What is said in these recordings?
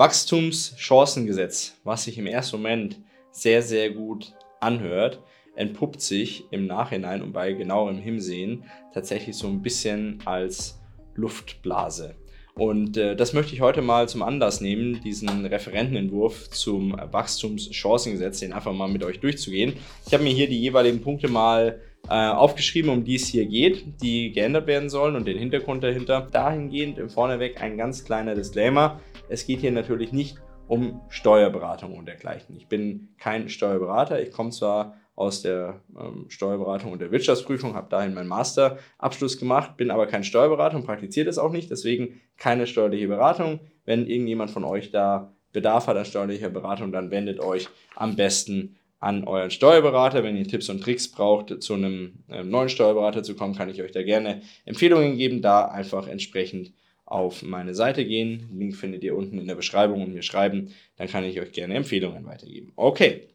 Wachstumschancengesetz, was sich im ersten Moment sehr, sehr gut anhört, entpuppt sich im Nachhinein und bei genauerem Hinsehen tatsächlich so ein bisschen als Luftblase. Und äh, das möchte ich heute mal zum Anlass nehmen, diesen Referentenentwurf zum Wachstumschancengesetz, den einfach mal mit euch durchzugehen. Ich habe mir hier die jeweiligen Punkte mal äh, aufgeschrieben, um die es hier geht, die geändert werden sollen und den Hintergrund dahinter. Dahingehend im Vorneweg ein ganz kleiner Disclaimer. Es geht hier natürlich nicht um Steuerberatung und dergleichen. Ich bin kein Steuerberater. Ich komme zwar aus der ähm, Steuerberatung und der Wirtschaftsprüfung, habe dahin meinen Masterabschluss gemacht, bin aber kein Steuerberater und praktiziere das auch nicht, deswegen keine steuerliche Beratung. Wenn irgendjemand von euch da Bedarf hat an steuerlicher Beratung, dann wendet euch am besten an euren Steuerberater. Wenn ihr Tipps und Tricks braucht, zu einem äh, neuen Steuerberater zu kommen, kann ich euch da gerne Empfehlungen geben. Da einfach entsprechend auf meine Seite gehen. Link findet ihr unten in der Beschreibung und mir schreiben. Dann kann ich euch gerne Empfehlungen weitergeben. Okay,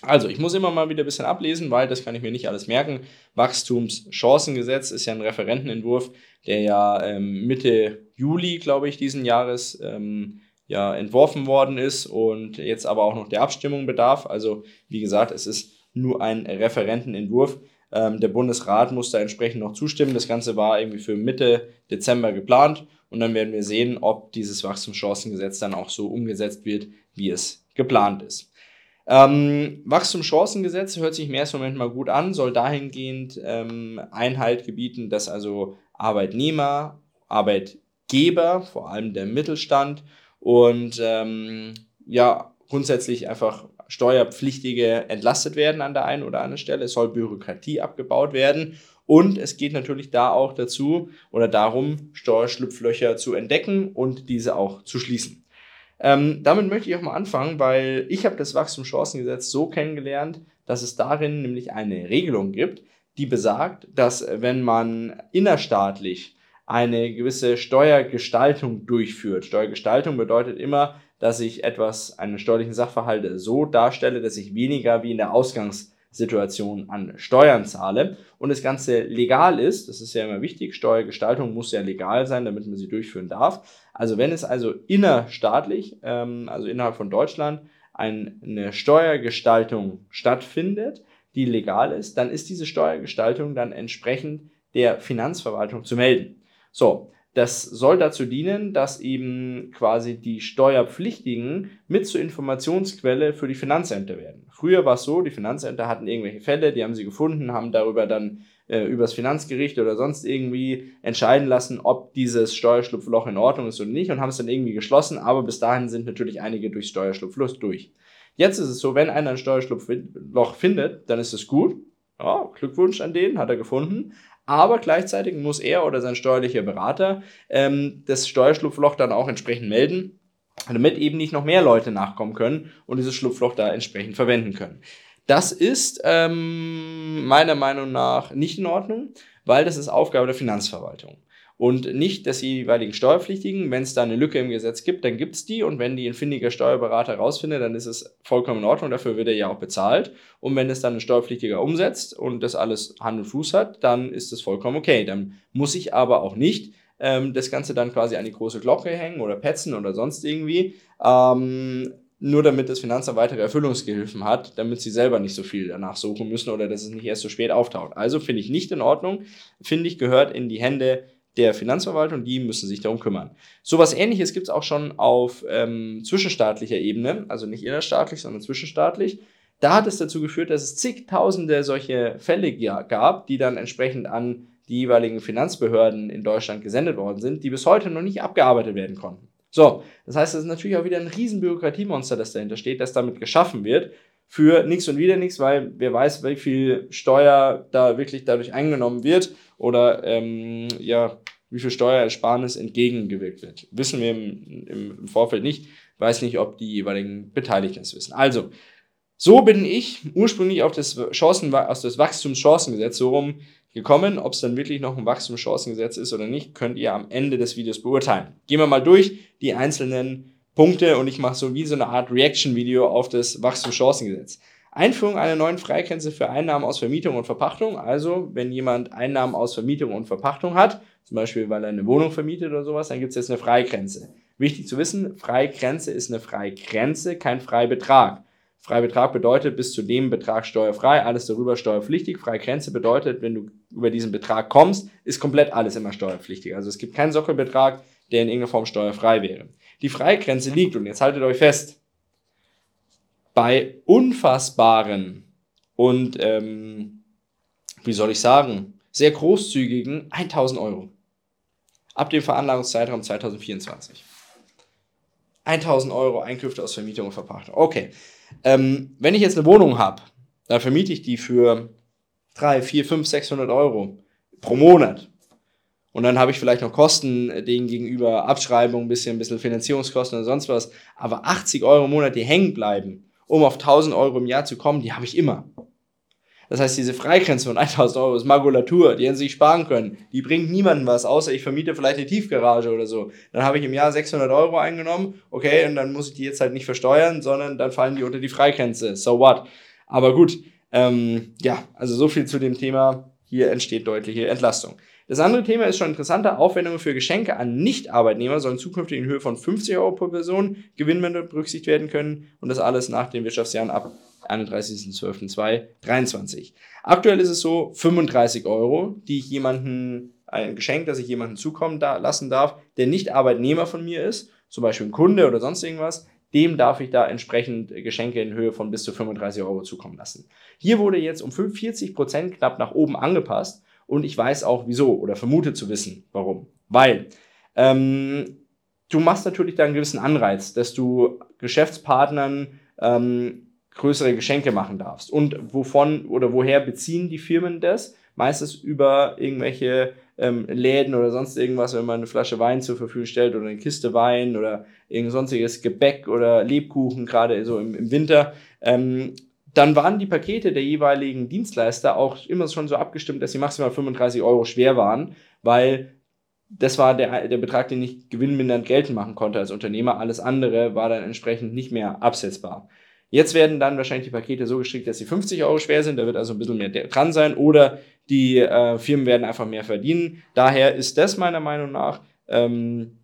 also, ich muss immer mal wieder ein bisschen ablesen, weil das kann ich mir nicht alles merken. Wachstumschancengesetz ist ja ein Referentenentwurf, der ja ähm, Mitte Juli, glaube ich, diesen Jahres ähm, ja entworfen worden ist und jetzt aber auch noch der Abstimmung bedarf. Also, wie gesagt, es ist nur ein Referentenentwurf. Ähm, der Bundesrat muss da entsprechend noch zustimmen. Das Ganze war irgendwie für Mitte Dezember geplant und dann werden wir sehen, ob dieses Wachstumschancengesetz dann auch so umgesetzt wird, wie es geplant ist. Ähm, Wachstumschancengesetz hört sich im ersten Moment mal gut an, soll dahingehend ähm, Einhalt gebieten, dass also Arbeitnehmer, Arbeitgeber, vor allem der Mittelstand und ähm, ja, grundsätzlich einfach Steuerpflichtige entlastet werden an der einen oder anderen Stelle. Es soll Bürokratie abgebaut werden. Und es geht natürlich da auch dazu oder darum, Steuerschlupflöcher zu entdecken und diese auch zu schließen. Ähm, damit möchte ich auch mal anfangen, weil ich habe das Wachstumschancengesetz so kennengelernt, dass es darin nämlich eine Regelung gibt, die besagt, dass wenn man innerstaatlich eine gewisse Steuergestaltung durchführt, Steuergestaltung bedeutet immer, dass ich etwas, einen steuerlichen Sachverhalt so darstelle, dass ich weniger wie in der Ausgangs Situation an Steuern zahle und das Ganze legal ist, das ist ja immer wichtig, Steuergestaltung muss ja legal sein, damit man sie durchführen darf. Also wenn es also innerstaatlich, ähm, also innerhalb von Deutschland, eine Steuergestaltung stattfindet, die legal ist, dann ist diese Steuergestaltung dann entsprechend der Finanzverwaltung zu melden. So, das soll dazu dienen, dass eben quasi die Steuerpflichtigen mit zur Informationsquelle für die Finanzämter werden. Früher war es so, die Finanzämter hatten irgendwelche Fälle, die haben sie gefunden, haben darüber dann äh, übers Finanzgericht oder sonst irgendwie entscheiden lassen, ob dieses Steuerschlupfloch in Ordnung ist oder nicht und haben es dann irgendwie geschlossen, aber bis dahin sind natürlich einige durch Steuerschlupfloch durch. Jetzt ist es so, wenn einer ein Steuerschlupfloch findet, dann ist es gut. Ja, Glückwunsch an den, hat er gefunden aber gleichzeitig muss er oder sein steuerlicher Berater ähm, das Steuerschlupfloch dann auch entsprechend melden, damit eben nicht noch mehr Leute nachkommen können und dieses Schlupfloch da entsprechend verwenden können. Das ist ähm, meiner Meinung nach nicht in Ordnung, weil das ist Aufgabe der Finanzverwaltung und nicht des jeweiligen Steuerpflichtigen. Wenn es da eine Lücke im Gesetz gibt, dann gibt es die und wenn die ein findiger Steuerberater rausfindet, dann ist es vollkommen in Ordnung, dafür wird er ja auch bezahlt. Und wenn es dann ein Steuerpflichtiger umsetzt und das alles Hand und Fuß hat, dann ist es vollkommen okay. Dann muss ich aber auch nicht ähm, das Ganze dann quasi an die große Glocke hängen oder petzen oder sonst irgendwie. Ähm, nur damit das Finanzamt weitere Erfüllungsgehilfen hat, damit sie selber nicht so viel danach suchen müssen oder dass es nicht erst so spät auftaucht. Also finde ich nicht in Ordnung, finde ich gehört in die Hände der Finanzverwaltung, die müssen sich darum kümmern. So was ähnliches gibt es auch schon auf ähm, zwischenstaatlicher Ebene, also nicht innerstaatlich, sondern zwischenstaatlich. Da hat es dazu geführt, dass es zigtausende solche Fälle gab, die dann entsprechend an die jeweiligen Finanzbehörden in Deutschland gesendet worden sind, die bis heute noch nicht abgearbeitet werden konnten. So, das heißt, es ist natürlich auch wieder ein riesen Bürokratiemonster, das dahinter steht, das damit geschaffen wird, für nichts und wieder nichts, weil wer weiß, wie viel Steuer da wirklich dadurch eingenommen wird oder ähm, ja, wie viel Steuerersparnis entgegengewirkt wird. Wissen wir im, im Vorfeld nicht. Weiß nicht, ob die jeweiligen Beteiligten es wissen. Also, so bin ich ursprünglich auf das Chancen, aus das Wachstumschancengesetz so rum gekommen. Ob es dann wirklich noch ein Wachstumschancengesetz ist oder nicht, könnt ihr am Ende des Videos beurteilen. Gehen wir mal durch die einzelnen Punkte und ich mache so wie so eine Art Reaction-Video auf das Wachstumschancengesetz. Einführung einer neuen Freigrenze für Einnahmen aus Vermietung und Verpachtung. Also, wenn jemand Einnahmen aus Vermietung und Verpachtung hat, zum Beispiel weil er eine Wohnung vermietet oder sowas, dann gibt es jetzt eine Freigrenze. Wichtig zu wissen, Freigrenze ist eine Freigrenze, kein Freibetrag. Freibetrag bedeutet bis zu dem Betrag steuerfrei, alles darüber steuerpflichtig. Freigrenze bedeutet, wenn du über diesen Betrag kommst, ist komplett alles immer steuerpflichtig. Also es gibt keinen Sockelbetrag, der in irgendeiner Form steuerfrei wäre. Die Freigrenze liegt, und jetzt haltet euch fest, bei unfassbaren und, ähm, wie soll ich sagen, sehr großzügigen 1000 Euro. Ab dem Veranlagungszeitraum 2024. 1000 Euro Einkünfte aus Vermietung und Verpachtung. Okay. Ähm, wenn ich jetzt eine Wohnung habe, dann vermiete ich die für 3, 4, 5, 600 Euro pro Monat. Und dann habe ich vielleicht noch Kosten denen gegenüber, Abschreibung, ein bisschen, ein bisschen Finanzierungskosten oder sonst was. Aber 80 Euro im Monat, die hängen bleiben, um auf 1000 Euro im Jahr zu kommen, die habe ich immer. Das heißt, diese Freigrenze von 1000 Euro ist Makulatur, die hätten sich sparen können. Die bringt niemandem was, außer ich vermiete vielleicht eine Tiefgarage oder so. Dann habe ich im Jahr 600 Euro eingenommen, okay, und dann muss ich die jetzt halt nicht versteuern, sondern dann fallen die unter die Freigrenze. So what? Aber gut, ähm, ja, also so viel zu dem Thema. Hier entsteht deutliche Entlastung. Das andere Thema ist schon interessanter. Aufwendungen für Geschenke an Nicht-Arbeitnehmer sollen zukünftig in Höhe von 50 Euro pro Person Gewinnwende berücksichtigt werden können und das alles nach den Wirtschaftsjahren ab 31.12.2023. Aktuell ist es so 35 Euro, die ich jemanden, ein Geschenk, das ich jemanden zukommen da, lassen darf, der nicht Arbeitnehmer von mir ist, zum Beispiel ein Kunde oder sonst irgendwas, dem darf ich da entsprechend Geschenke in Höhe von bis zu 35 Euro zukommen lassen. Hier wurde jetzt um 40 Prozent knapp nach oben angepasst und ich weiß auch wieso oder vermute zu wissen, warum. Weil ähm, du machst natürlich da einen gewissen Anreiz, dass du Geschäftspartnern ähm, größere Geschenke machen darfst. Und wovon oder woher beziehen die Firmen das? Meistens über irgendwelche ähm, Läden oder sonst irgendwas, wenn man eine Flasche Wein zur Verfügung stellt oder eine Kiste Wein oder irgend sonstiges Gebäck oder Lebkuchen, gerade so im, im Winter. Ähm, dann waren die Pakete der jeweiligen Dienstleister auch immer schon so abgestimmt, dass sie maximal 35 Euro schwer waren, weil das war der, der Betrag, den ich gewinnmindernd geltend machen konnte als Unternehmer. Alles andere war dann entsprechend nicht mehr absetzbar. Jetzt werden dann wahrscheinlich die Pakete so gestrickt, dass sie 50 Euro schwer sind, da wird also ein bisschen mehr dran sein oder die äh, Firmen werden einfach mehr verdienen. Daher ist das meiner Meinung nach ähm,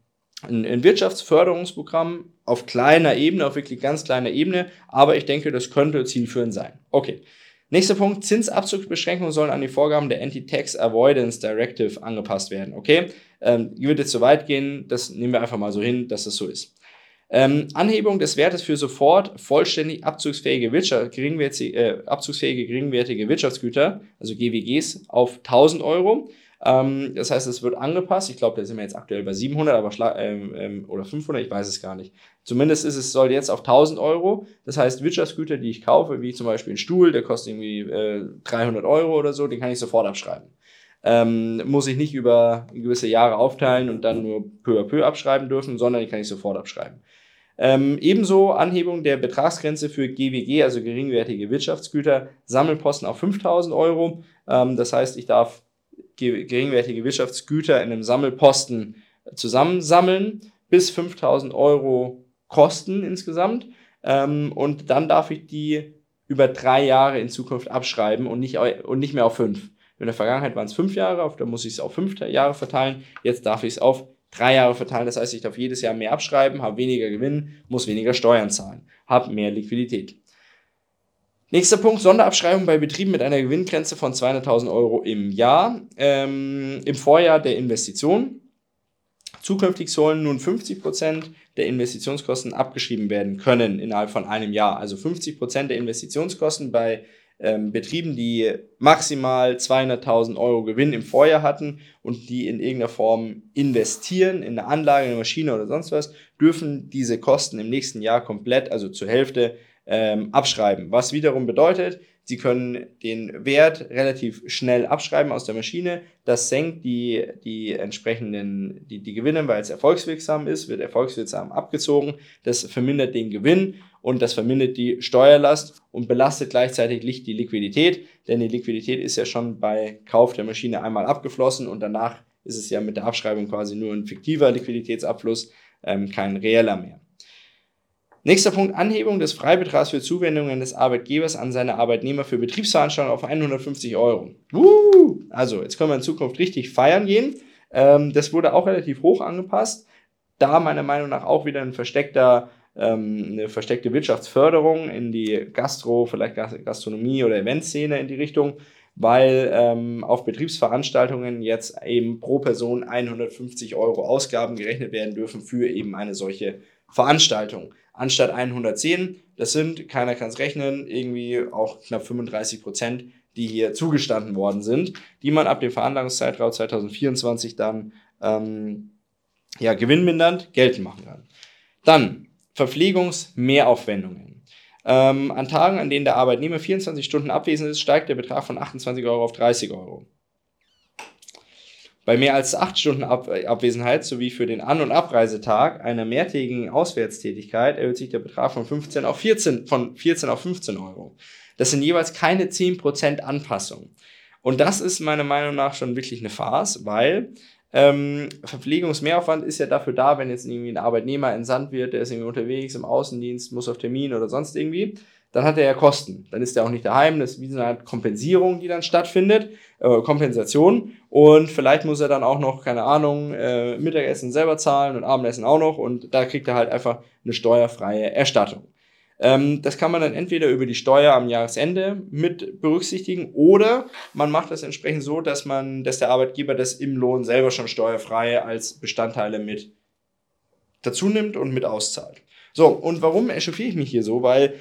ein, ein Wirtschaftsförderungsprogramm auf kleiner Ebene, auf wirklich ganz kleiner Ebene, aber ich denke, das könnte zielführend sein. Okay. Nächster Punkt, Zinsabzugsbeschränkungen sollen an die Vorgaben der Anti-Tax Avoidance Directive angepasst werden. Okay, ähm, würde jetzt so weit gehen, das nehmen wir einfach mal so hin, dass das so ist. Ähm, Anhebung des Wertes für sofort vollständig abzugsfähige, Wirtschaft, geringwertige, äh, abzugsfähige geringwertige Wirtschaftsgüter, also GWGs, auf 1000 Euro. Ähm, das heißt, es wird angepasst. Ich glaube, da sind wir jetzt aktuell bei 700 aber ähm, ähm, oder 500, ich weiß es gar nicht. Zumindest ist es, soll jetzt auf 1000 Euro. Das heißt, Wirtschaftsgüter, die ich kaufe, wie zum Beispiel ein Stuhl, der kostet irgendwie äh, 300 Euro oder so, den kann ich sofort abschreiben. Ähm, muss ich nicht über gewisse Jahre aufteilen und dann nur peu à peu abschreiben dürfen, sondern die kann ich sofort abschreiben. Ähm, ebenso Anhebung der Betragsgrenze für GWG, also geringwertige Wirtschaftsgüter, Sammelposten auf 5000 Euro. Ähm, das heißt, ich darf geringwertige Wirtschaftsgüter in einem Sammelposten zusammensammeln, bis 5000 Euro kosten insgesamt. Ähm, und dann darf ich die über drei Jahre in Zukunft abschreiben und nicht, und nicht mehr auf fünf. In der Vergangenheit waren es fünf Jahre, da muss ich es auf fünf Jahre verteilen. Jetzt darf ich es auf drei Jahre verteilen. Das heißt, ich darf jedes Jahr mehr abschreiben, habe weniger Gewinn, muss weniger Steuern zahlen, habe mehr Liquidität. Nächster Punkt, Sonderabschreibung bei Betrieben mit einer Gewinngrenze von 200.000 Euro im Jahr. Ähm, Im Vorjahr der Investition. Zukünftig sollen nun 50% der Investitionskosten abgeschrieben werden können innerhalb von einem Jahr. Also 50% der Investitionskosten bei ähm, Betrieben, die maximal 200.000 Euro Gewinn im Vorjahr hatten und die in irgendeiner Form investieren in eine Anlage, in eine Maschine oder sonst was, dürfen diese Kosten im nächsten Jahr komplett, also zur Hälfte, ähm, abschreiben. Was wiederum bedeutet, Sie können den Wert relativ schnell abschreiben aus der Maschine. Das senkt die, die entsprechenden, die, die Gewinne, weil es erfolgswirksam ist, wird erfolgswirksam abgezogen. Das vermindert den Gewinn und das vermindert die Steuerlast und belastet gleichzeitig nicht die Liquidität, denn die Liquidität ist ja schon bei Kauf der Maschine einmal abgeflossen und danach ist es ja mit der Abschreibung quasi nur ein fiktiver Liquiditätsabfluss, ähm, kein reeller mehr. Nächster Punkt, Anhebung des Freibetrags für Zuwendungen des Arbeitgebers an seine Arbeitnehmer für Betriebsveranstaltungen auf 150 Euro. Uh, also, jetzt können wir in Zukunft richtig feiern gehen. Ähm, das wurde auch relativ hoch angepasst. da meiner Meinung nach auch wieder ein versteckter, ähm, eine versteckte Wirtschaftsförderung in die Gastro, vielleicht Gastronomie oder Eventszene in die Richtung, weil ähm, auf Betriebsveranstaltungen jetzt eben pro Person 150 Euro Ausgaben gerechnet werden dürfen für eben eine solche Veranstaltung. Anstatt 110, das sind, keiner kann es rechnen, irgendwie auch knapp 35 Prozent, die hier zugestanden worden sind, die man ab dem Veranlagungszeitraum 2024 dann ähm, ja, gewinnmindernd geltend machen kann. Dann Verpflegungsmehraufwendungen. Ähm, an Tagen, an denen der Arbeitnehmer 24 Stunden abwesend ist, steigt der Betrag von 28 Euro auf 30 Euro. Bei mehr als 8 Stunden Ab Abwesenheit sowie für den An- und Abreisetag einer mehrtägigen Auswärtstätigkeit erhöht sich der Betrag von 15 auf 14, von 14 auf 15 Euro. Das sind jeweils keine 10% Anpassung. Und das ist meiner Meinung nach schon wirklich eine Farce, weil ähm, Verpflegungsmehraufwand ist ja dafür da, wenn jetzt irgendwie ein Arbeitnehmer entsandt wird, der ist irgendwie unterwegs im Außendienst, muss auf Termin oder sonst irgendwie, dann hat er ja Kosten. Dann ist er auch nicht daheim. Das ist wie so eine Art Kompensierung, die dann stattfindet. Äh, Kompensation. Und vielleicht muss er dann auch noch, keine Ahnung, äh, Mittagessen selber zahlen und Abendessen auch noch. Und da kriegt er halt einfach eine steuerfreie Erstattung. Ähm, das kann man dann entweder über die Steuer am Jahresende mit berücksichtigen oder man macht das entsprechend so, dass man, dass der Arbeitgeber das im Lohn selber schon steuerfrei als Bestandteile mit dazu nimmt und mit auszahlt. So, und warum echauffiere ich mich hier so? Weil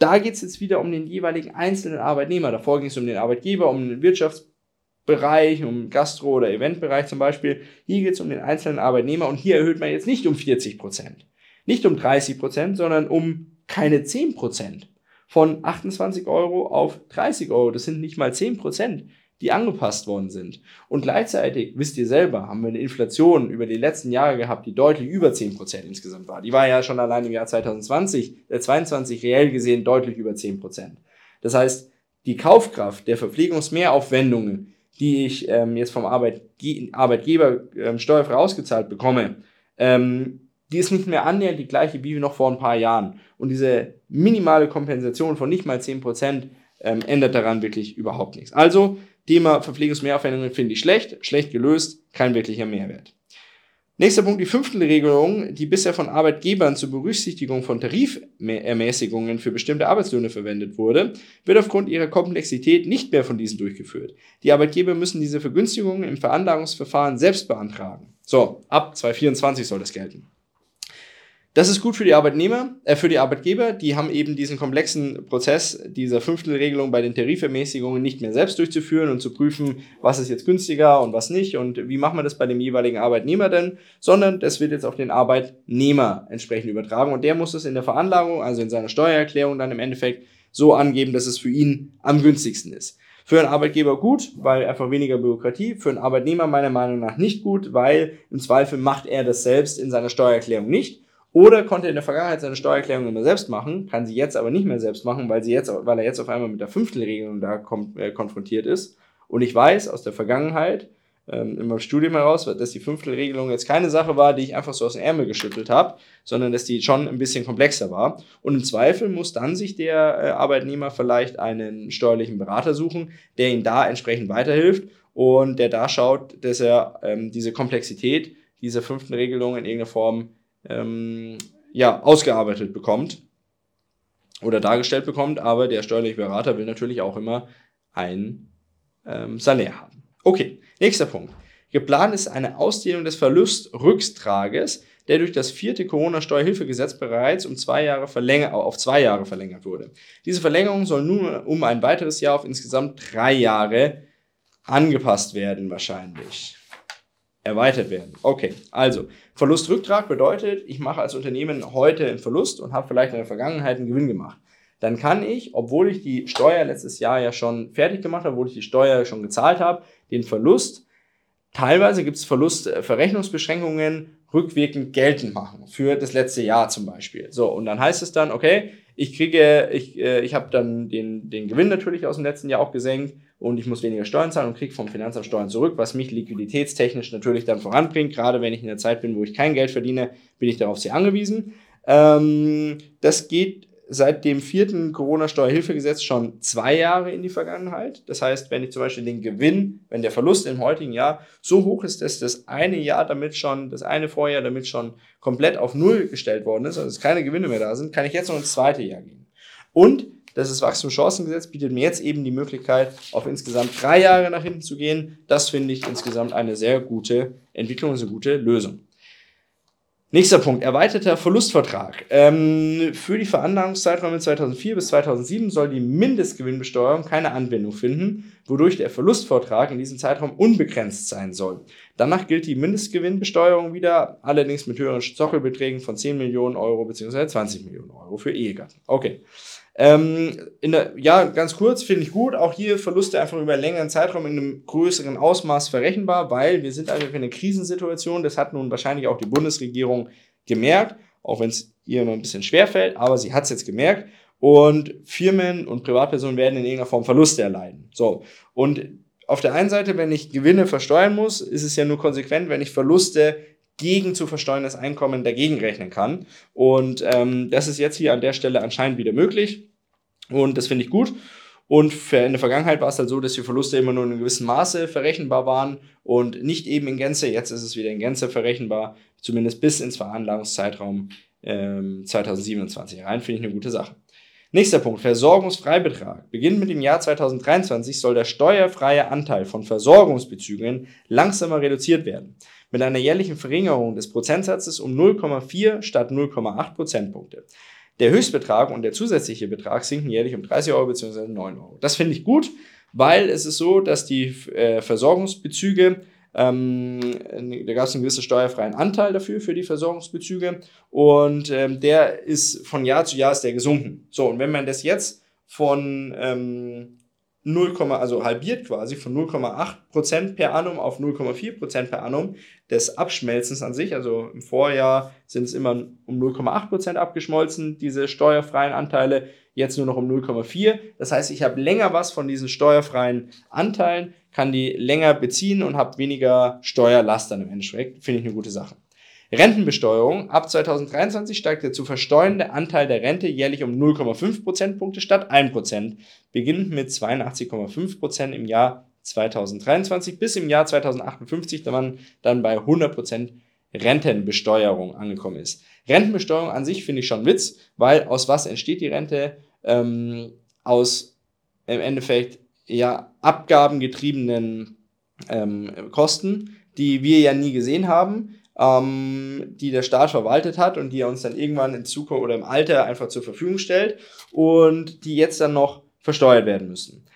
da geht es jetzt wieder um den jeweiligen einzelnen Arbeitnehmer. Davor ging es um den Arbeitgeber, um den Wirtschaftsbereich, um Gastro- oder Eventbereich zum Beispiel. Hier geht es um den einzelnen Arbeitnehmer und hier erhöht man jetzt nicht um 40 Prozent, nicht um 30 Prozent, sondern um keine 10%. Von 28 Euro auf 30 Euro, das sind nicht mal 10%, die angepasst worden sind. Und gleichzeitig, wisst ihr selber, haben wir eine Inflation über die letzten Jahre gehabt, die deutlich über 10% insgesamt war. Die war ja schon allein im Jahr 2020, äh 22 reell gesehen deutlich über 10%. Das heißt, die Kaufkraft der Verpflegungsmehraufwendungen, die ich ähm, jetzt vom Arbeitge Arbeitgeber ähm, steuerfrei ausgezahlt bekomme, ähm, die ist nicht mehr annähernd die gleiche wie noch vor ein paar Jahren. Und diese minimale Kompensation von nicht mal 10% ähm, ändert daran wirklich überhaupt nichts. Also, Thema Verpflegungsmehraufwendungen finde ich schlecht, schlecht gelöst, kein wirklicher Mehrwert. Nächster Punkt, die Fünftelregelung, die bisher von Arbeitgebern zur Berücksichtigung von Tarifermäßigungen für bestimmte Arbeitslöhne verwendet wurde, wird aufgrund ihrer Komplexität nicht mehr von diesen durchgeführt. Die Arbeitgeber müssen diese Vergünstigungen im Veranlagungsverfahren selbst beantragen. So, ab 2024 soll das gelten. Das ist gut für die Arbeitnehmer, äh, für die Arbeitgeber, die haben eben diesen komplexen Prozess dieser Fünftelregelung bei den Tarifermäßigungen nicht mehr selbst durchzuführen und zu prüfen, was ist jetzt günstiger und was nicht und wie machen wir das bei dem jeweiligen Arbeitnehmer denn, sondern das wird jetzt auf den Arbeitnehmer entsprechend übertragen und der muss es in der Veranlagung, also in seiner Steuererklärung dann im Endeffekt so angeben, dass es für ihn am günstigsten ist. Für einen Arbeitgeber gut, weil einfach weniger Bürokratie. Für einen Arbeitnehmer meiner Meinung nach nicht gut, weil im Zweifel macht er das selbst in seiner Steuererklärung nicht oder konnte in der Vergangenheit seine Steuererklärung immer selbst machen, kann sie jetzt aber nicht mehr selbst machen, weil, sie jetzt, weil er jetzt auf einmal mit der Fünftelregelung da kom äh, konfrontiert ist. Und ich weiß aus der Vergangenheit, ähm, in meinem Studium heraus, dass die Fünftelregelung jetzt keine Sache war, die ich einfach so aus dem Ärmel geschüttelt habe, sondern dass die schon ein bisschen komplexer war. Und im Zweifel muss dann sich der äh, Arbeitnehmer vielleicht einen steuerlichen Berater suchen, der ihm da entsprechend weiterhilft und der da schaut, dass er ähm, diese Komplexität dieser fünften Regelung in irgendeiner Form ähm, ja, ausgearbeitet bekommt oder dargestellt bekommt, aber der steuerliche Berater will natürlich auch immer ein ähm, Salär haben. Okay, nächster Punkt. Geplant ist eine Ausdehnung des Verlustrückstrages, der durch das vierte Corona-Steuerhilfegesetz bereits um zwei Jahre auf zwei Jahre verlängert wurde. Diese Verlängerung soll nun um ein weiteres Jahr auf insgesamt drei Jahre angepasst werden, wahrscheinlich erweitert werden. Okay, also Verlustrücktrag bedeutet, ich mache als Unternehmen heute einen Verlust und habe vielleicht in der Vergangenheit einen Gewinn gemacht. Dann kann ich, obwohl ich die Steuer letztes Jahr ja schon fertig gemacht habe, obwohl ich die Steuer schon gezahlt habe, den Verlust, teilweise gibt es Verlustverrechnungsbeschränkungen, rückwirkend geltend machen. Für das letzte Jahr zum Beispiel. So, und dann heißt es dann, okay, ich kriege, ich, äh, ich habe dann den, den Gewinn natürlich aus dem letzten Jahr auch gesenkt und ich muss weniger Steuern zahlen und kriege vom Finanzamt Steuern zurück, was mich liquiditätstechnisch natürlich dann voranbringt. Gerade wenn ich in der Zeit bin, wo ich kein Geld verdiene, bin ich darauf sehr angewiesen. Ähm, das geht seit dem vierten Corona-Steuerhilfegesetz schon zwei Jahre in die Vergangenheit. Das heißt, wenn ich zum Beispiel den Gewinn, wenn der Verlust im heutigen Jahr so hoch ist, dass das eine Jahr damit schon, das eine Vorjahr damit schon komplett auf Null gestellt worden ist, also dass keine Gewinne mehr da sind, kann ich jetzt noch ins zweite Jahr gehen. Und das ist Wachstumschancengesetz bietet mir jetzt eben die Möglichkeit, auf insgesamt drei Jahre nach hinten zu gehen. Das finde ich insgesamt eine sehr gute Entwicklung, eine gute Lösung. Nächster Punkt, erweiterter Verlustvertrag. Ähm, für die Veranlagungszeiträume 2004 bis 2007 soll die Mindestgewinnbesteuerung keine Anwendung finden, wodurch der Verlustvertrag in diesem Zeitraum unbegrenzt sein soll. Danach gilt die Mindestgewinnbesteuerung wieder, allerdings mit höheren Zockelbeträgen von 10 Millionen Euro bzw. 20 Millionen Euro für Ehegatten. Okay. Ähm, der, ja, ganz kurz, finde ich gut. Auch hier Verluste einfach über einen längeren Zeitraum in einem größeren Ausmaß verrechenbar, weil wir sind einfach in einer Krisensituation. Das hat nun wahrscheinlich auch die Bundesregierung gemerkt, auch wenn es ihr noch ein bisschen schwer fällt, aber sie hat es jetzt gemerkt. Und Firmen und Privatpersonen werden in irgendeiner Form Verluste erleiden. So. Und auf der einen Seite, wenn ich Gewinne versteuern muss, ist es ja nur konsequent, wenn ich Verluste gegen zu versteuerndes Einkommen dagegen rechnen kann. Und ähm, das ist jetzt hier an der Stelle anscheinend wieder möglich. Und das finde ich gut. Und in der Vergangenheit war es halt so, dass die Verluste immer nur in einem gewissen Maße verrechenbar waren und nicht eben in Gänze. Jetzt ist es wieder in Gänze verrechenbar, zumindest bis ins Veranlagungszeitraum ähm, 2027 rein. Finde ich eine gute Sache. Nächster Punkt, Versorgungsfreibetrag. Beginnend mit dem Jahr 2023 soll der steuerfreie Anteil von Versorgungsbezügen langsamer reduziert werden. Mit einer jährlichen Verringerung des Prozentsatzes um 0,4 statt 0,8 Prozentpunkte. Der Höchstbetrag und der zusätzliche Betrag sinken jährlich um 30 Euro bzw. 9 Euro. Das finde ich gut, weil es ist so, dass die äh, Versorgungsbezüge, ähm, da gab es einen gewissen steuerfreien Anteil dafür, für die Versorgungsbezüge und ähm, der ist von Jahr zu Jahr ist der gesunken. So, und wenn man das jetzt von ähm, 0, also halbiert quasi von 0,8% per annum auf 0,4% per annum des Abschmelzens an sich. Also im Vorjahr sind es immer um 0,8% abgeschmolzen, diese steuerfreien Anteile, jetzt nur noch um 0,4. Das heißt, ich habe länger was von diesen steuerfreien Anteilen, kann die länger beziehen und habe weniger Steuerlast dann im Endeffekt. Finde ich eine gute Sache. Rentenbesteuerung. Ab 2023 steigt der zu versteuernde Anteil der Rente jährlich um 0,5 Prozentpunkte statt 1 Prozent, beginnend mit 82,5 Prozent im Jahr 2023 bis im Jahr 2058, da man dann bei 100 Prozent Rentenbesteuerung angekommen ist. Rentenbesteuerung an sich finde ich schon Witz, weil aus was entsteht die Rente? Ähm, aus im Endeffekt ja abgabengetriebenen ähm, Kosten, die wir ja nie gesehen haben ähm, die der Staat verwaltet hat und die er uns dann irgendwann in Zukunft oder im Alter einfach zur Verfügung stellt und die jetzt dann noch versteuert werden müssen.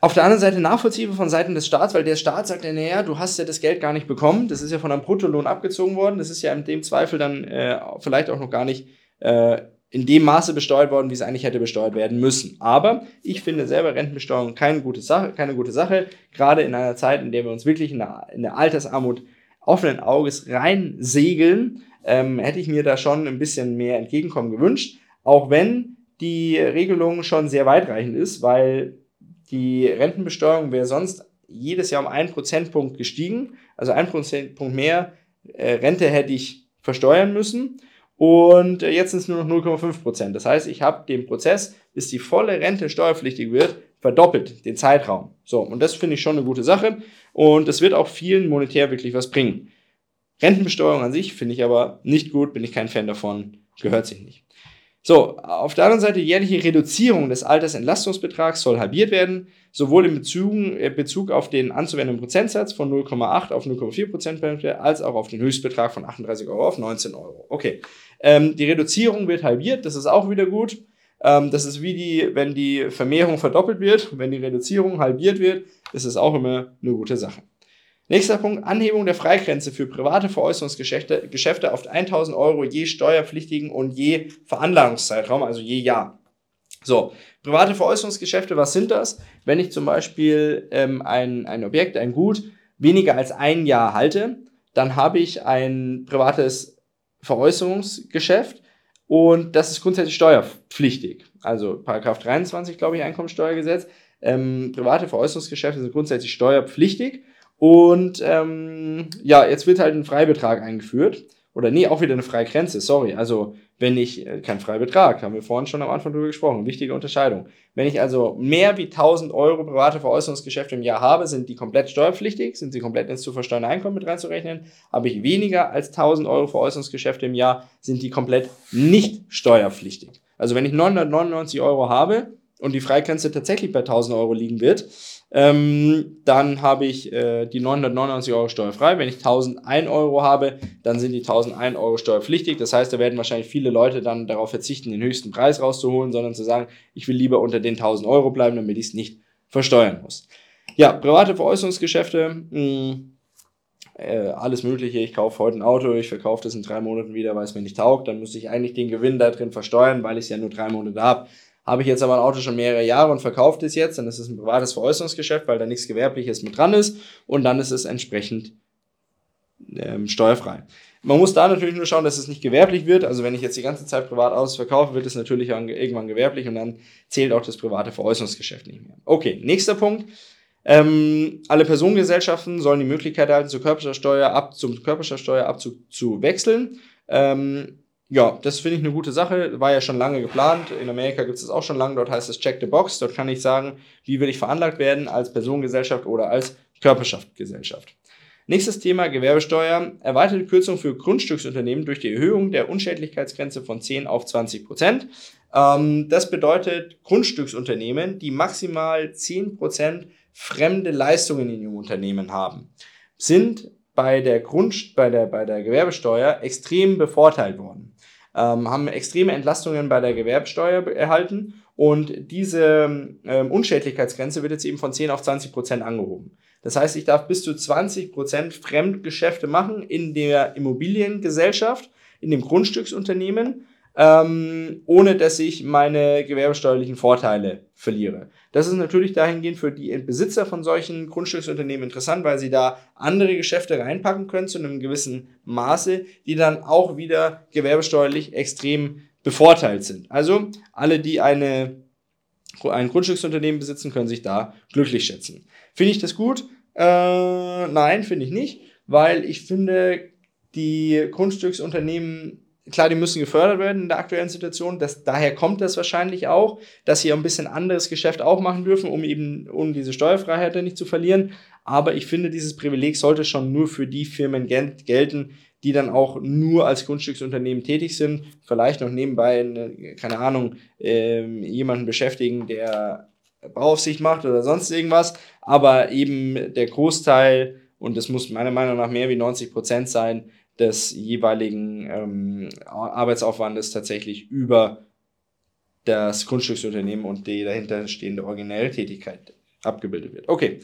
Auf der anderen Seite nachvollziehbar von Seiten des Staats, weil der Staat sagt ja, naja, du hast ja das Geld gar nicht bekommen, das ist ja von einem Bruttolohn abgezogen worden, das ist ja in dem Zweifel dann äh, vielleicht auch noch gar nicht äh, in dem Maße besteuert worden, wie es eigentlich hätte besteuert werden müssen. Aber ich finde selber Rentenbesteuerung keine gute Sache, keine gute Sache gerade in einer Zeit, in der wir uns wirklich in der, in der Altersarmut offenen Auges rein segeln, ähm, hätte ich mir da schon ein bisschen mehr Entgegenkommen gewünscht. Auch wenn die Regelung schon sehr weitreichend ist, weil die Rentenbesteuerung wäre sonst jedes Jahr um einen Prozentpunkt gestiegen. Also ein Prozentpunkt mehr äh, Rente hätte ich versteuern müssen. Und äh, jetzt sind es nur noch 0,5 Prozent. Das heißt, ich habe den Prozess, bis die volle Rente steuerpflichtig wird, verdoppelt, den Zeitraum. So, und das finde ich schon eine gute Sache. Und es wird auch vielen monetär wirklich was bringen. Rentenbesteuerung an sich finde ich aber nicht gut, bin ich kein Fan davon, gehört sich nicht. So, auf der anderen Seite jährliche Reduzierung des Altersentlastungsbetrags soll halbiert werden, sowohl in Bezug, äh, Bezug auf den anzuwendenden Prozentsatz von 0,8 auf 0,4 Prozentpunkte als auch auf den Höchstbetrag von 38 Euro auf 19 Euro. Okay, ähm, die Reduzierung wird halbiert, das ist auch wieder gut. Ähm, das ist wie die, wenn die Vermehrung verdoppelt wird, wenn die Reduzierung halbiert wird, ist es auch immer eine gute Sache. Nächster Punkt, Anhebung der Freigrenze für private Veräußerungsgeschäfte Geschäfte auf 1000 Euro je steuerpflichtigen und je Veranlagungszeitraum, also je Jahr. So, private Veräußerungsgeschäfte, was sind das? Wenn ich zum Beispiel ähm, ein, ein Objekt, ein Gut weniger als ein Jahr halte, dann habe ich ein privates Veräußerungsgeschäft und das ist grundsätzlich steuerpflichtig. Also Paragraph 23, glaube ich, Einkommensteuergesetz. Ähm, private Veräußerungsgeschäfte sind grundsätzlich steuerpflichtig. Und ähm, ja, jetzt wird halt ein Freibetrag eingeführt. Oder nee, auch wieder eine freie Grenze, sorry. Also, wenn ich, äh, kein freier Betrag, haben wir vorhin schon am Anfang drüber gesprochen, wichtige Unterscheidung. Wenn ich also mehr wie 1000 Euro private Veräußerungsgeschäfte im Jahr habe, sind die komplett steuerpflichtig, sind sie komplett ins zu versteuernde Einkommen mit reinzurechnen. Habe ich weniger als 1000 Euro Veräußerungsgeschäfte im Jahr, sind die komplett nicht steuerpflichtig. Also, wenn ich 999 Euro habe und die Freigrenze tatsächlich bei 1000 Euro liegen wird, ähm, dann habe ich äh, die 999 Euro steuerfrei. Wenn ich 1001 Euro habe, dann sind die 1001 Euro steuerpflichtig. Das heißt, da werden wahrscheinlich viele Leute dann darauf verzichten, den höchsten Preis rauszuholen, sondern zu sagen, ich will lieber unter den 1000 Euro bleiben, damit ich es nicht versteuern muss. Ja, private Veräußerungsgeschäfte, mh, hm, äh, alles Mögliche. Ich kaufe heute ein Auto, ich verkaufe das in drei Monaten wieder, weil es mir nicht taugt. Dann muss ich eigentlich den Gewinn da drin versteuern, weil ich es ja nur drei Monate habe. Habe ich jetzt aber ein Auto schon mehrere Jahre und verkaufe es jetzt, dann ist es ein privates Veräußerungsgeschäft, weil da nichts Gewerbliches mit dran ist und dann ist es entsprechend ähm, steuerfrei. Man muss da natürlich nur schauen, dass es nicht gewerblich wird. Also wenn ich jetzt die ganze Zeit privat Autos verkaufe, wird es natürlich irgendwann gewerblich und dann zählt auch das private Veräußerungsgeschäft nicht mehr. Okay, nächster Punkt. Ähm, alle Personengesellschaften sollen die Möglichkeit erhalten, zum Körperschaftsteuerabzug zu wechseln. Ähm, ja, das finde ich eine gute Sache. War ja schon lange geplant. In Amerika gibt es das auch schon lange. Dort heißt es Check the Box. Dort kann ich sagen, wie will ich veranlagt werden als Personengesellschaft oder als Körperschaftgesellschaft. Nächstes Thema Gewerbesteuer. Erweiterte Kürzung für Grundstücksunternehmen durch die Erhöhung der Unschädlichkeitsgrenze von 10 auf 20 Prozent. Ähm, das bedeutet Grundstücksunternehmen, die maximal 10 Prozent fremde Leistungen in ihrem Unternehmen haben, sind bei der Grund, bei der, bei der Gewerbesteuer extrem bevorteilt worden ähm, haben extreme Entlastungen bei der Gewerbsteuer erhalten und diese ähm, Unschädlichkeitsgrenze wird jetzt eben von 10 auf 20 Prozent angehoben. Das heißt, ich darf bis zu 20 Prozent Fremdgeschäfte machen in der Immobiliengesellschaft, in dem Grundstücksunternehmen ähm, ohne dass ich meine gewerbesteuerlichen Vorteile verliere. Das ist natürlich dahingehend für die Besitzer von solchen Grundstücksunternehmen interessant, weil sie da andere Geschäfte reinpacken können zu einem gewissen Maße, die dann auch wieder gewerbesteuerlich extrem bevorteilt sind. Also alle, die eine, ein Grundstücksunternehmen besitzen, können sich da glücklich schätzen. Finde ich das gut? Äh, nein, finde ich nicht, weil ich finde, die Grundstücksunternehmen Klar, die müssen gefördert werden in der aktuellen Situation. Das, daher kommt das wahrscheinlich auch, dass sie ein bisschen anderes Geschäft auch machen dürfen, um eben um diese Steuerfreiheit nicht zu verlieren. Aber ich finde, dieses Privileg sollte schon nur für die Firmen gel gelten, die dann auch nur als Grundstücksunternehmen tätig sind, vielleicht noch nebenbei, eine, keine Ahnung, äh, jemanden beschäftigen, der Bauaufsicht macht oder sonst irgendwas. Aber eben der Großteil, und das muss meiner Meinung nach mehr wie 90 Prozent sein, des jeweiligen ähm, Arbeitsaufwandes tatsächlich über das Grundstücksunternehmen und die dahinter stehende originelle Tätigkeit abgebildet wird. Okay,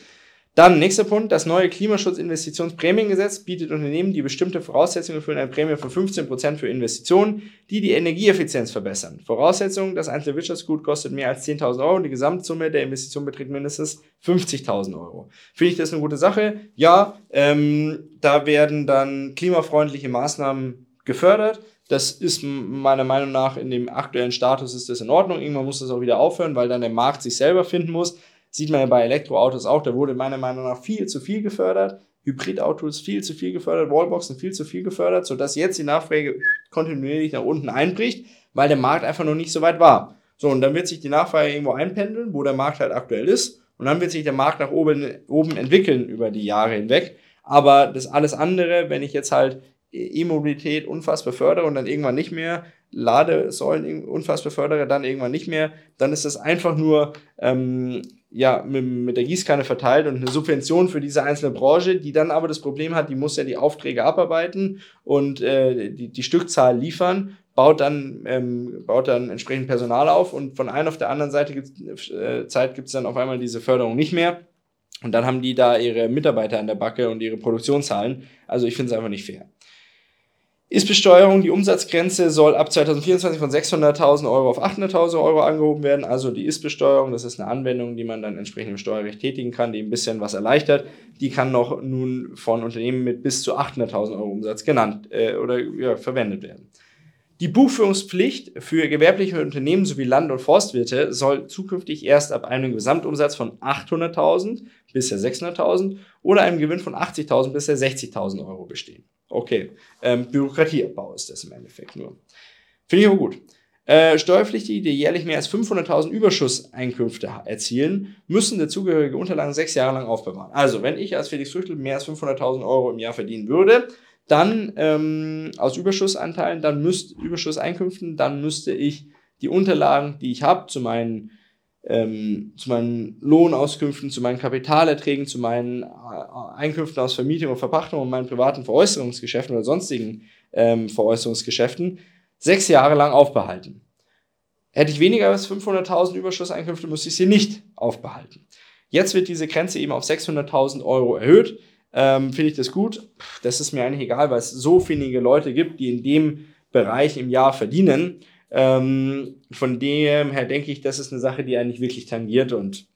dann nächster Punkt, das neue Klimaschutzinvestitionsprämiengesetz bietet Unternehmen, die bestimmte Voraussetzungen erfüllen, eine Prämie von 15% für Investitionen, die die Energieeffizienz verbessern. Voraussetzung, das einzelne Wirtschaftsgut kostet mehr als 10.000 Euro und die Gesamtsumme der Investition beträgt mindestens 50.000 Euro. Finde ich das eine gute Sache? Ja, ähm, da werden dann klimafreundliche Maßnahmen gefördert. Das ist meiner Meinung nach in dem aktuellen Status ist das in Ordnung. Irgendwann muss das auch wieder aufhören, weil dann der Markt sich selber finden muss. Sieht man ja bei Elektroautos auch, da wurde meiner Meinung nach viel zu viel gefördert. Hybridautos viel zu viel gefördert, Wallboxen viel zu viel gefördert, sodass jetzt die Nachfrage kontinuierlich nach unten einbricht, weil der Markt einfach noch nicht so weit war. So, und dann wird sich die Nachfrage irgendwo einpendeln, wo der Markt halt aktuell ist. Und dann wird sich der Markt nach oben, oben entwickeln über die Jahre hinweg. Aber das alles andere, wenn ich jetzt halt E-Mobilität unfassbar fördere und dann irgendwann nicht mehr, Ladesäulen unfassbar fördere, dann irgendwann nicht mehr, dann ist das einfach nur ähm, ja, mit, mit der Gießkanne verteilt und eine Subvention für diese einzelne Branche, die dann aber das Problem hat, die muss ja die Aufträge abarbeiten und äh, die, die Stückzahl liefern, baut dann, ähm, baut dann entsprechend Personal auf und von einer auf der anderen Seite gibt's, äh, Zeit gibt es dann auf einmal diese Förderung nicht mehr. Und dann haben die da ihre Mitarbeiter an der Backe und ihre Produktionszahlen. Also ich finde es einfach nicht fair. Ist-Besteuerung, die Umsatzgrenze soll ab 2024 von 600.000 Euro auf 800.000 Euro angehoben werden. Also die Ist-Besteuerung, das ist eine Anwendung, die man dann entsprechend im Steuerrecht tätigen kann, die ein bisschen was erleichtert. Die kann noch nun von Unternehmen mit bis zu 800.000 Euro Umsatz genannt äh, oder ja, verwendet werden. Die Buchführungspflicht für gewerbliche Unternehmen sowie Land- und Forstwirte soll zukünftig erst ab einem Gesamtumsatz von 800.000 bisher 600.000 oder einem Gewinn von 80.000 bisher 60.000 Euro bestehen. Okay, ähm, Bürokratieabbau ist das im Endeffekt nur. Finde ich aber gut. Äh, Steuerpflichtige, die jährlich mehr als 500.000 Überschusseinkünfte erzielen, müssen dazugehörige Unterlagen sechs Jahre lang aufbewahren. Also, wenn ich als Felix Früchtel mehr als 500.000 Euro im Jahr verdienen würde, dann ähm, aus Überschussanteilen, dann müsste Überschusseinkünften, dann müsste ich die Unterlagen, die ich habe, zu meinen ähm, zu meinen Lohnauskünften, zu meinen Kapitalerträgen, zu meinen äh, Einkünften aus Vermietung und Verpachtung und meinen privaten Veräußerungsgeschäften oder sonstigen ähm, Veräußerungsgeschäften sechs Jahre lang aufbehalten. Hätte ich weniger als 500.000 Überschusseinkünfte, müsste ich sie nicht aufbehalten. Jetzt wird diese Grenze eben auf 600.000 Euro erhöht. Ähm, Finde ich das gut? Das ist mir eigentlich egal, weil es so wenige Leute gibt, die in dem Bereich im Jahr verdienen. Ähm, von dem her denke ich, das ist eine Sache, die eigentlich wirklich tangiert und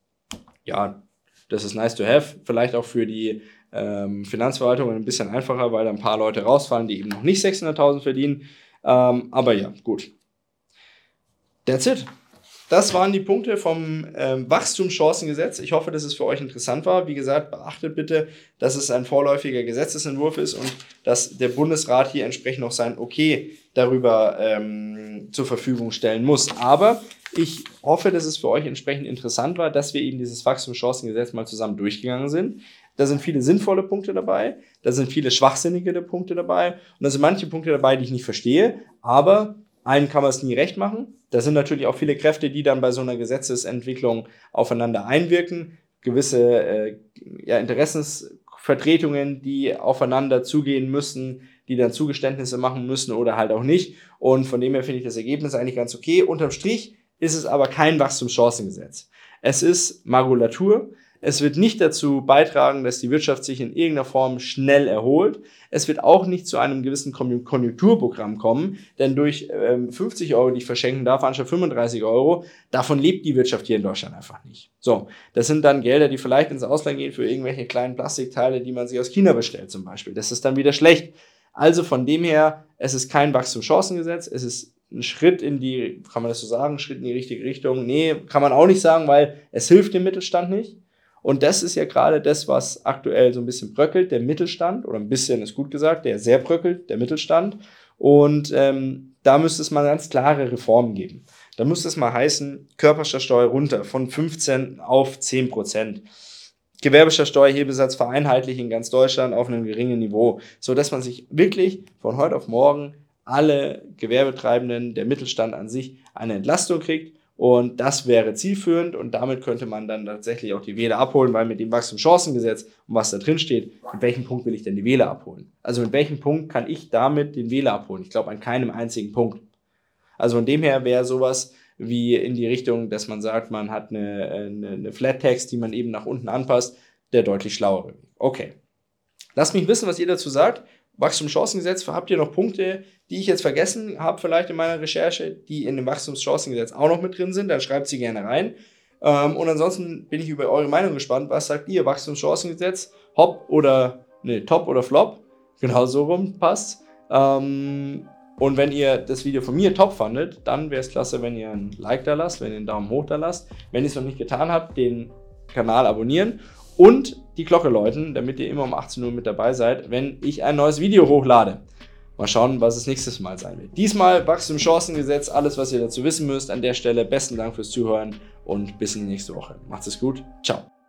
ja, das ist nice to have. Vielleicht auch für die ähm, Finanzverwaltung ein bisschen einfacher, weil da ein paar Leute rausfallen, die eben noch nicht 600.000 verdienen. Ähm, aber ja, gut. That's it. Das waren die Punkte vom ähm, Wachstumschancengesetz. Ich hoffe, dass es für euch interessant war. Wie gesagt, beachtet bitte, dass es ein vorläufiger Gesetzesentwurf ist und dass der Bundesrat hier entsprechend noch sein Okay darüber ähm, zur Verfügung stellen muss. Aber ich hoffe, dass es für euch entsprechend interessant war, dass wir eben dieses Wachstumschancengesetz mal zusammen durchgegangen sind. Da sind viele sinnvolle Punkte dabei, da sind viele schwachsinnige Punkte dabei und da sind manche Punkte dabei, die ich nicht verstehe, aber allen kann man es nie recht machen. Da sind natürlich auch viele Kräfte, die dann bei so einer Gesetzesentwicklung aufeinander einwirken. Gewisse äh, ja, Interessensvertretungen, die aufeinander zugehen müssen, die dann Zugeständnisse machen müssen oder halt auch nicht. Und von dem her finde ich das Ergebnis eigentlich ganz okay. Unterm Strich ist es aber kein Wachstumschancengesetz. Es ist Magulatur. Es wird nicht dazu beitragen, dass die Wirtschaft sich in irgendeiner Form schnell erholt. Es wird auch nicht zu einem gewissen Konjunkturprogramm kommen, denn durch ähm, 50 Euro, die ich verschenken darf, anstatt 35 Euro, davon lebt die Wirtschaft hier in Deutschland einfach nicht. So, das sind dann Gelder, die vielleicht ins Ausland gehen für irgendwelche kleinen Plastikteile, die man sich aus China bestellt zum Beispiel. Das ist dann wieder schlecht. Also von dem her, es ist kein Wachstumschancengesetz, es ist ein Schritt in die, kann man das so sagen, Schritt in die richtige Richtung? Nee, kann man auch nicht sagen, weil es hilft dem Mittelstand nicht. Und das ist ja gerade das, was aktuell so ein bisschen bröckelt, der Mittelstand, oder ein bisschen ist gut gesagt, der sehr bröckelt, der Mittelstand. Und ähm, da müsste es mal ganz klare Reformen geben. Da müsste es mal heißen, Körperschaftsteuer runter von 15 auf 10 Prozent. Gewerbesteuerhebesatz vereinheitlichen in ganz Deutschland auf einem geringen Niveau, so dass man sich wirklich von heute auf morgen alle Gewerbetreibenden, der Mittelstand an sich eine Entlastung kriegt und das wäre zielführend und damit könnte man dann tatsächlich auch die Wähler abholen, weil mit dem Wachstumschancengesetz und was da drin steht, mit welchem Punkt will ich denn die Wähler abholen? Also mit welchem Punkt kann ich damit den Wähler abholen? Ich glaube an keinem einzigen Punkt. Also von dem her wäre sowas wie in die Richtung, dass man sagt, man hat eine, eine, eine Flat Tax, die man eben nach unten anpasst, der deutlich schlauere. Okay. Lasst mich wissen, was ihr dazu sagt. Wachstumschancengesetz, habt ihr noch Punkte, die ich jetzt vergessen habe, vielleicht in meiner Recherche, die in dem Wachstumschancengesetz auch noch mit drin sind, dann schreibt sie gerne rein. Ähm, und ansonsten bin ich über eure Meinung gespannt. Was sagt ihr? Wachstumschancengesetz, Hop oder, ne, Top oder Flop? Genau so rum passt. Ähm, und wenn ihr das Video von mir top fandet, dann wäre es klasse, wenn ihr ein Like da lasst, wenn ihr einen Daumen hoch da lasst. Wenn ihr es noch nicht getan habt, den Kanal abonnieren und die Glocke läuten, damit ihr immer um 18 Uhr mit dabei seid, wenn ich ein neues Video hochlade. Mal schauen, was es nächstes Mal sein wird. Diesmal Wachstum-Chancengesetz, alles, was ihr dazu wissen müsst. An der Stelle besten Dank fürs Zuhören und bis in die nächste Woche. Macht's es gut. Ciao.